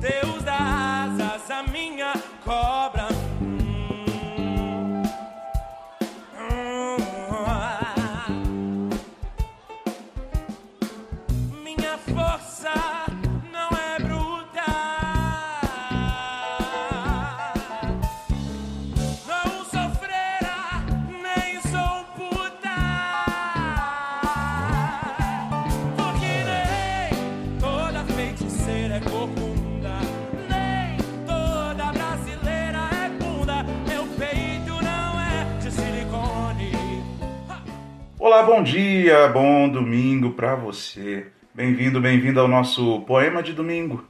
Deus dá asas à minha cobra. Minha força Olá, bom dia, bom domingo para você. Bem-vindo, bem-vindo ao nosso Poema de Domingo.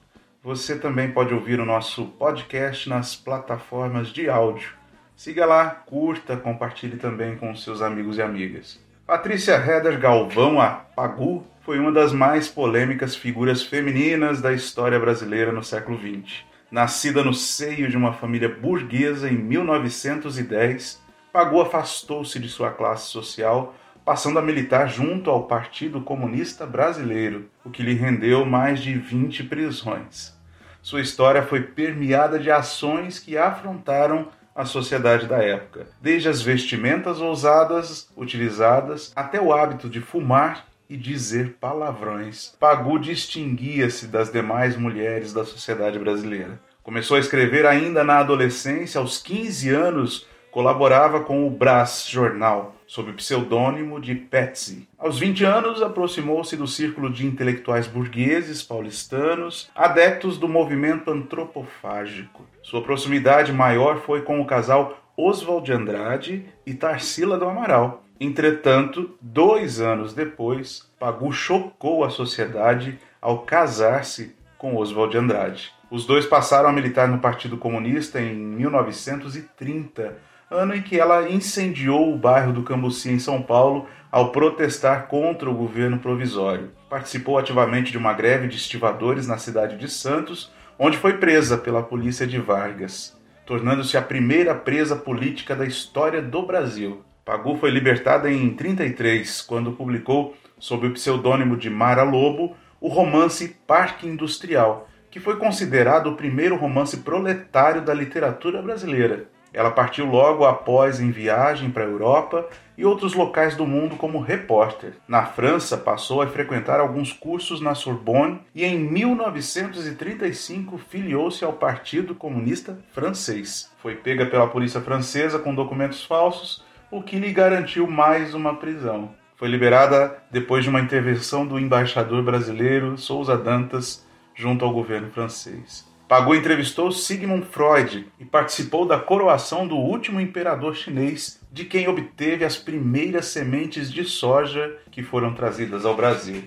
Você também pode ouvir o nosso podcast nas plataformas de áudio. Siga lá, curta, compartilhe também com seus amigos e amigas. Patrícia Heder Galvão, a Pagu, foi uma das mais polêmicas figuras femininas da história brasileira no século XX. Nascida no seio de uma família burguesa em 1910, Pagu afastou-se de sua classe social passando a militar junto ao Partido Comunista Brasileiro, o que lhe rendeu mais de 20 prisões. Sua história foi permeada de ações que afrontaram a sociedade da época, desde as vestimentas ousadas utilizadas até o hábito de fumar e dizer palavrões. Pagu distinguia-se das demais mulheres da sociedade brasileira. Começou a escrever ainda na adolescência, aos 15 anos, colaborava com o Brás Jornal, sob o pseudônimo de Petsy. Aos 20 anos, aproximou-se do círculo de intelectuais burgueses paulistanos, adeptos do movimento antropofágico. Sua proximidade maior foi com o casal Oswald de Andrade e Tarsila do Amaral. Entretanto, dois anos depois, Pagu chocou a sociedade ao casar-se com Oswald de Andrade. Os dois passaram a militar no Partido Comunista em 1930, ano em que ela incendiou o bairro do Cambuci, em São Paulo, ao protestar contra o governo provisório. Participou ativamente de uma greve de estivadores na cidade de Santos, onde foi presa pela polícia de Vargas, tornando-se a primeira presa política da história do Brasil. Pagu foi libertada em 33, quando publicou, sob o pseudônimo de Mara Lobo, o romance Parque Industrial, que foi considerado o primeiro romance proletário da literatura brasileira. Ela partiu logo após em viagem para a Europa e outros locais do mundo como repórter. Na França, passou a frequentar alguns cursos na Sorbonne e em 1935 filiou-se ao Partido Comunista Francês. Foi pega pela polícia francesa com documentos falsos, o que lhe garantiu mais uma prisão. Foi liberada depois de uma intervenção do embaixador brasileiro Souza Dantas junto ao governo francês. Pagu entrevistou Sigmund Freud e participou da coroação do último imperador chinês, de quem obteve as primeiras sementes de soja que foram trazidas ao Brasil.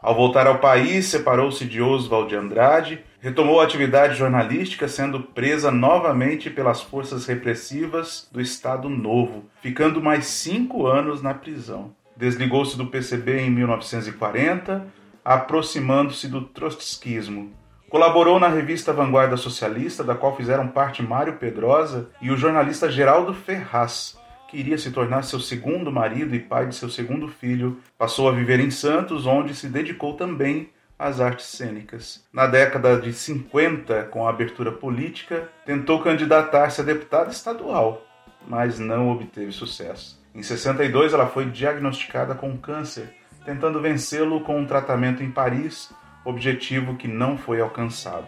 Ao voltar ao país, separou-se de Oswald de Andrade, retomou a atividade jornalística, sendo presa novamente pelas forças repressivas do Estado Novo, ficando mais cinco anos na prisão. Desligou-se do PCB em 1940, aproximando-se do trotskismo. Colaborou na revista Vanguarda Socialista, da qual fizeram parte Mário Pedrosa e o jornalista Geraldo Ferraz, que iria se tornar seu segundo marido e pai de seu segundo filho. Passou a viver em Santos, onde se dedicou também às artes cênicas. Na década de 50, com a abertura política, tentou candidatar-se a deputada estadual, mas não obteve sucesso. Em 62, ela foi diagnosticada com câncer, tentando vencê-lo com um tratamento em Paris, objetivo que não foi alcançado.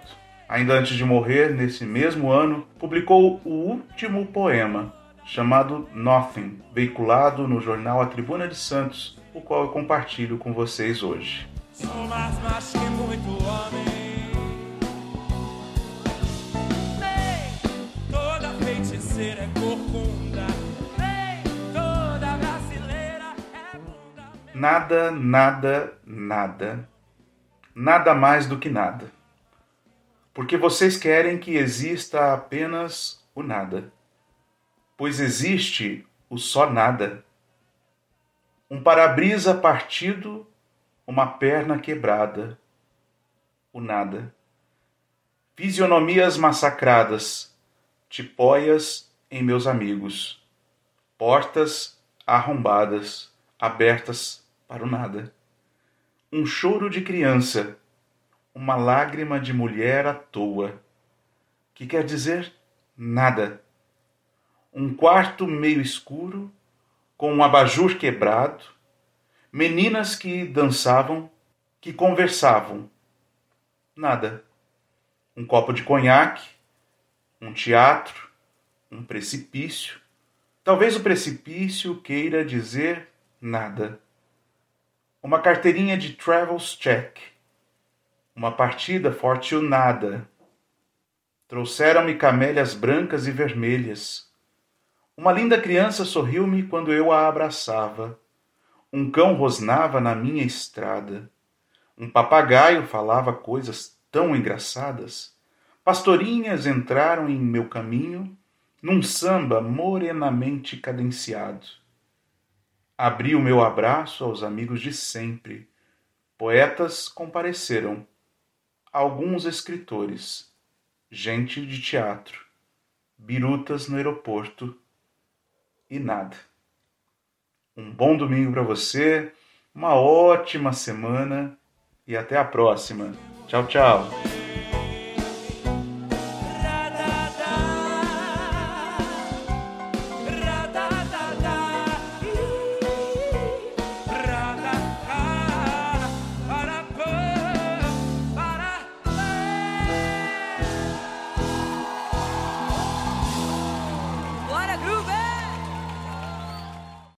Ainda antes de morrer, nesse mesmo ano, publicou o último poema, chamado Nothing, veiculado no jornal A Tribuna de Santos, o qual eu compartilho com vocês hoje. Sou mais macho que muito homem. Nem toda feiticeira é corcunda. Nem toda brasileira é bunda. Nada, nada, nada. Nada mais do que nada. Porque vocês querem que exista apenas o nada. Pois existe o só nada. Um para-brisa partido, uma perna quebrada. O nada. Fisionomias massacradas, tipóias em meus amigos, portas arrombadas, abertas para o nada. Um choro de criança, uma lágrima de mulher à toa, que quer dizer nada. Um quarto meio escuro, com um abajur quebrado, meninas que dançavam, que conversavam. Nada. Um copo de conhaque, um teatro, um precipício. Talvez o precipício queira dizer nada. Uma carteirinha de travels check. Uma partida fortunada. Trouxeram-me camélias brancas e vermelhas. Uma linda criança sorriu-me quando eu a abraçava. Um cão rosnava na minha estrada. Um papagaio falava coisas tão engraçadas. Pastorinhas entraram em meu caminho num samba morenamente cadenciado. Abri o meu abraço aos amigos de sempre. Poetas compareceram, alguns escritores, gente de teatro, birutas no aeroporto e nada. Um bom domingo para você, uma ótima semana e até a próxima. Tchau, tchau.